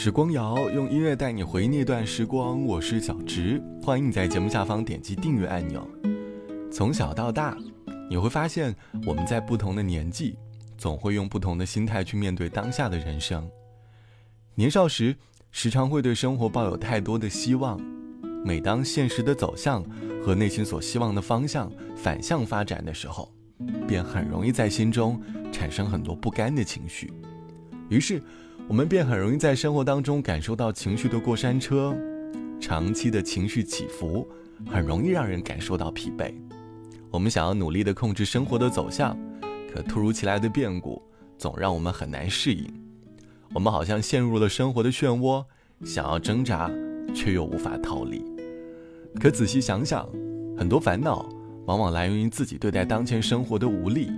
时光谣用音乐带你回忆那段时光，我是小直，欢迎你在节目下方点击订阅按钮。从小到大，你会发现我们在不同的年纪，总会用不同的心态去面对当下的人生。年少时，时常会对生活抱有太多的希望，每当现实的走向和内心所希望的方向反向发展的时候，便很容易在心中产生很多不甘的情绪，于是。我们便很容易在生活当中感受到情绪的过山车，长期的情绪起伏，很容易让人感受到疲惫。我们想要努力的控制生活的走向，可突如其来的变故总让我们很难适应。我们好像陷入了生活的漩涡，想要挣扎，却又无法逃离。可仔细想想，很多烦恼往往来源于自己对待当前生活的无力。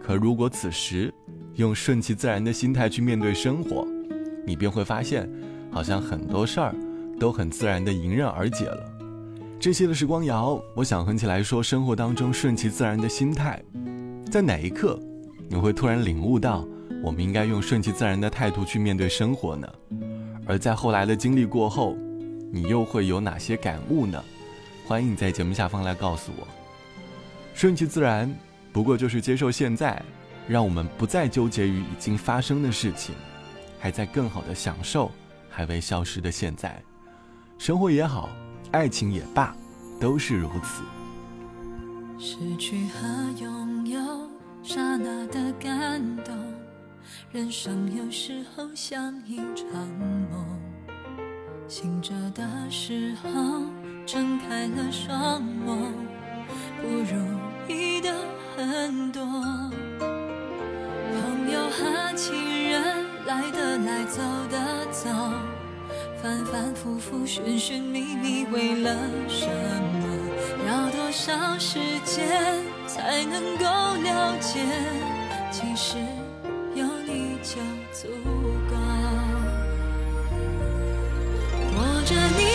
可如果此时，用顺其自然的心态去面对生活，你便会发现，好像很多事儿都很自然的迎刃而解了。这些的时光谣，我想哼起来说，生活当中顺其自然的心态，在哪一刻，你会突然领悟到，我们应该用顺其自然的态度去面对生活呢？而在后来的经历过后，你又会有哪些感悟呢？欢迎你在节目下方来告诉我。顺其自然，不过就是接受现在。让我们不再纠结于已经发生的事情，还在更好的享受还未消失的现在。生活也好，爱情也罢，都是如此。失去和拥有，刹那的感动。人生有时候像一场梦，醒着的时候睁开了双眸，不如意的很多。和情人来的来，走的走，反反复复，寻寻觅觅，为了什么？要多少时间才能够了解？其实有你就足够。握着你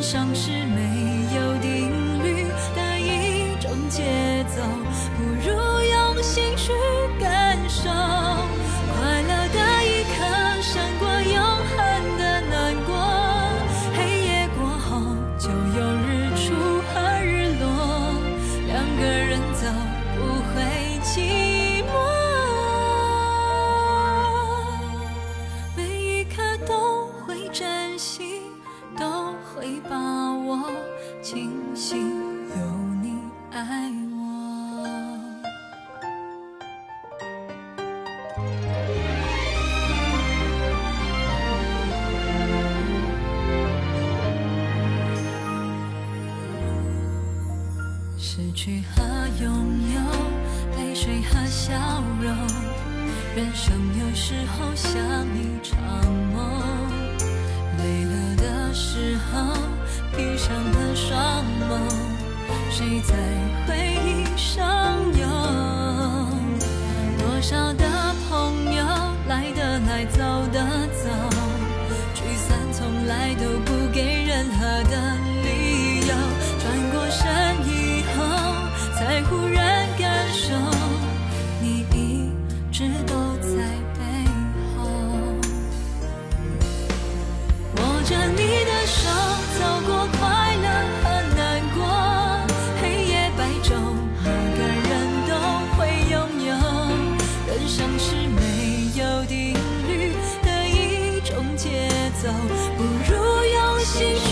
伤是美。去和拥有，泪水和笑容，人生有时候像一场梦。累了的时候，闭上了双眸，谁在回忆上游？多少的朋友，来的来，走的走，聚散从来都不不如用心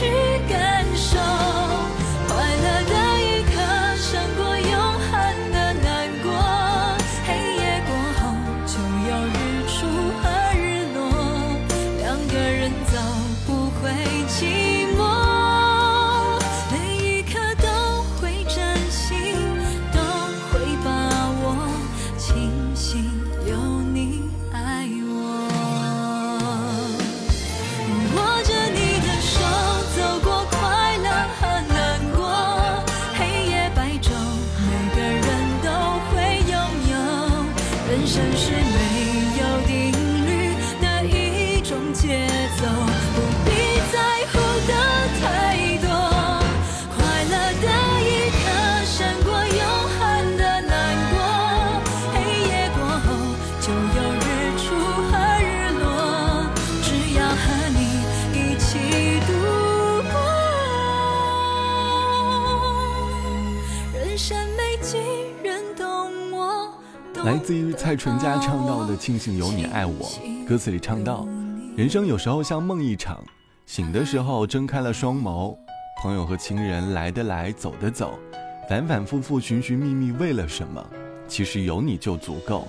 生是没有定律的一种节奏。来自于蔡淳佳唱到的《庆幸有你爱我》，歌词里唱到：人生有时候像梦一场，醒的时候睁开了双眸，朋友和情人来的来，走的走，反反复复寻寻觅觅，为了什么？其实有你就足够。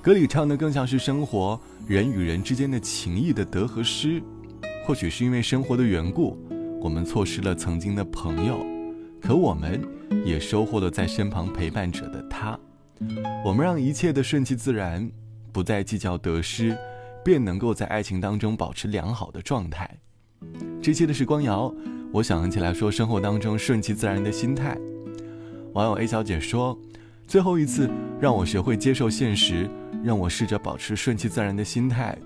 歌里唱的更像是生活人与人之间的情谊的得和失。或许是因为生活的缘故，我们错失了曾经的朋友，可我们也收获了在身旁陪伴者的他。我们让一切的顺其自然，不再计较得失，便能够在爱情当中保持良好的状态。这期的时光谣，我想起来说生活当中顺其自然的心态。网友 A 小姐说：“最后一次让我学会接受现实，让我试着保持顺其自然的心态，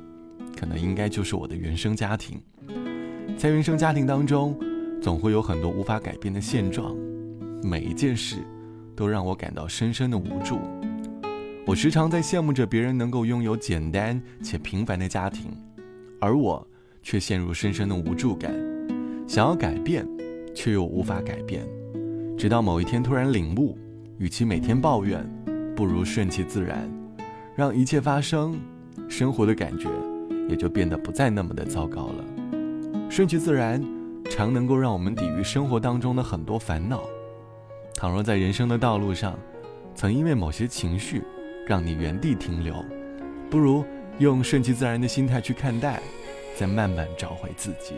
可能应该就是我的原生家庭。在原生家庭当中，总会有很多无法改变的现状，每一件事。”都让我感到深深的无助。我时常在羡慕着别人能够拥有简单且平凡的家庭，而我却陷入深深的无助感，想要改变，却又无法改变。直到某一天突然领悟，与其每天抱怨，不如顺其自然，让一切发生，生活的感觉也就变得不再那么的糟糕了。顺其自然，常能够让我们抵御生活当中的很多烦恼。倘若在人生的道路上，曾因为某些情绪让你原地停留，不如用顺其自然的心态去看待，再慢慢找回自己。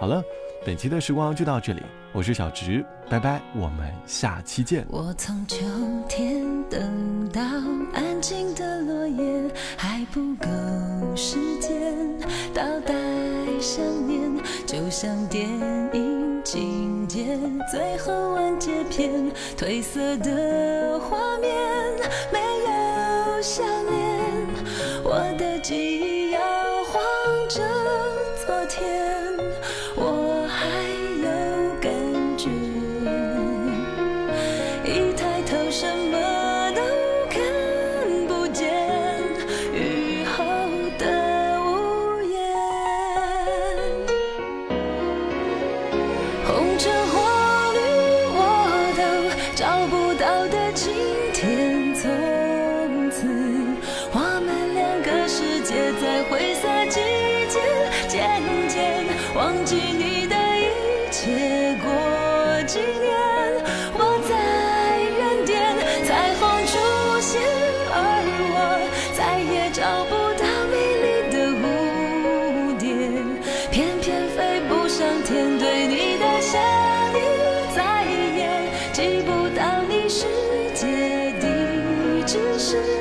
好了，本期的时光就到这里，我是小直，拜拜，我们下期见。我从秋天等到安静的落叶，还不够时间倒带想念，就像电影情见最后完结篇，褪色的画面没有想念，你只是。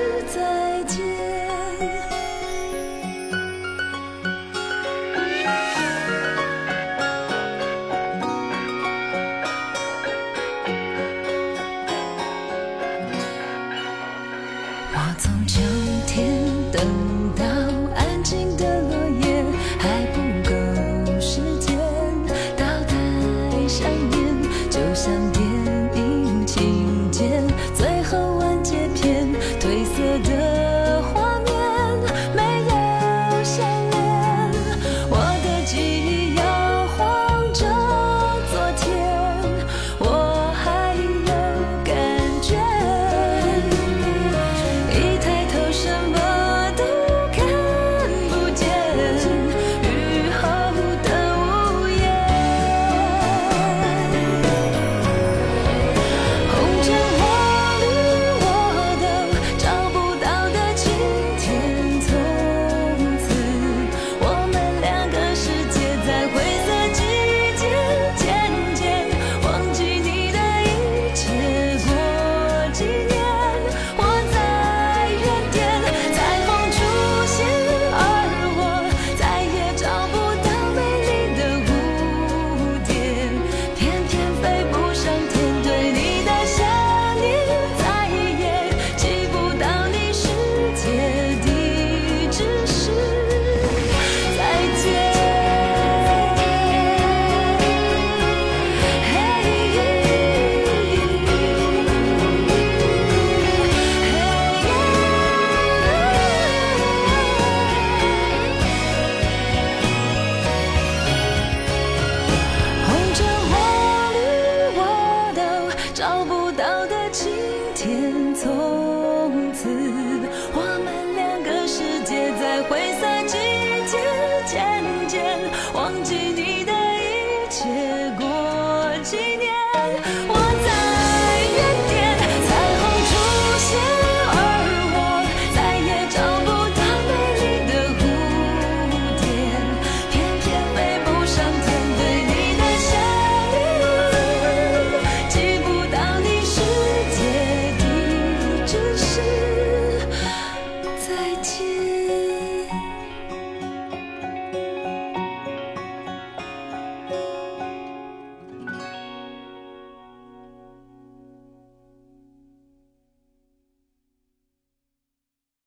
渐渐忘记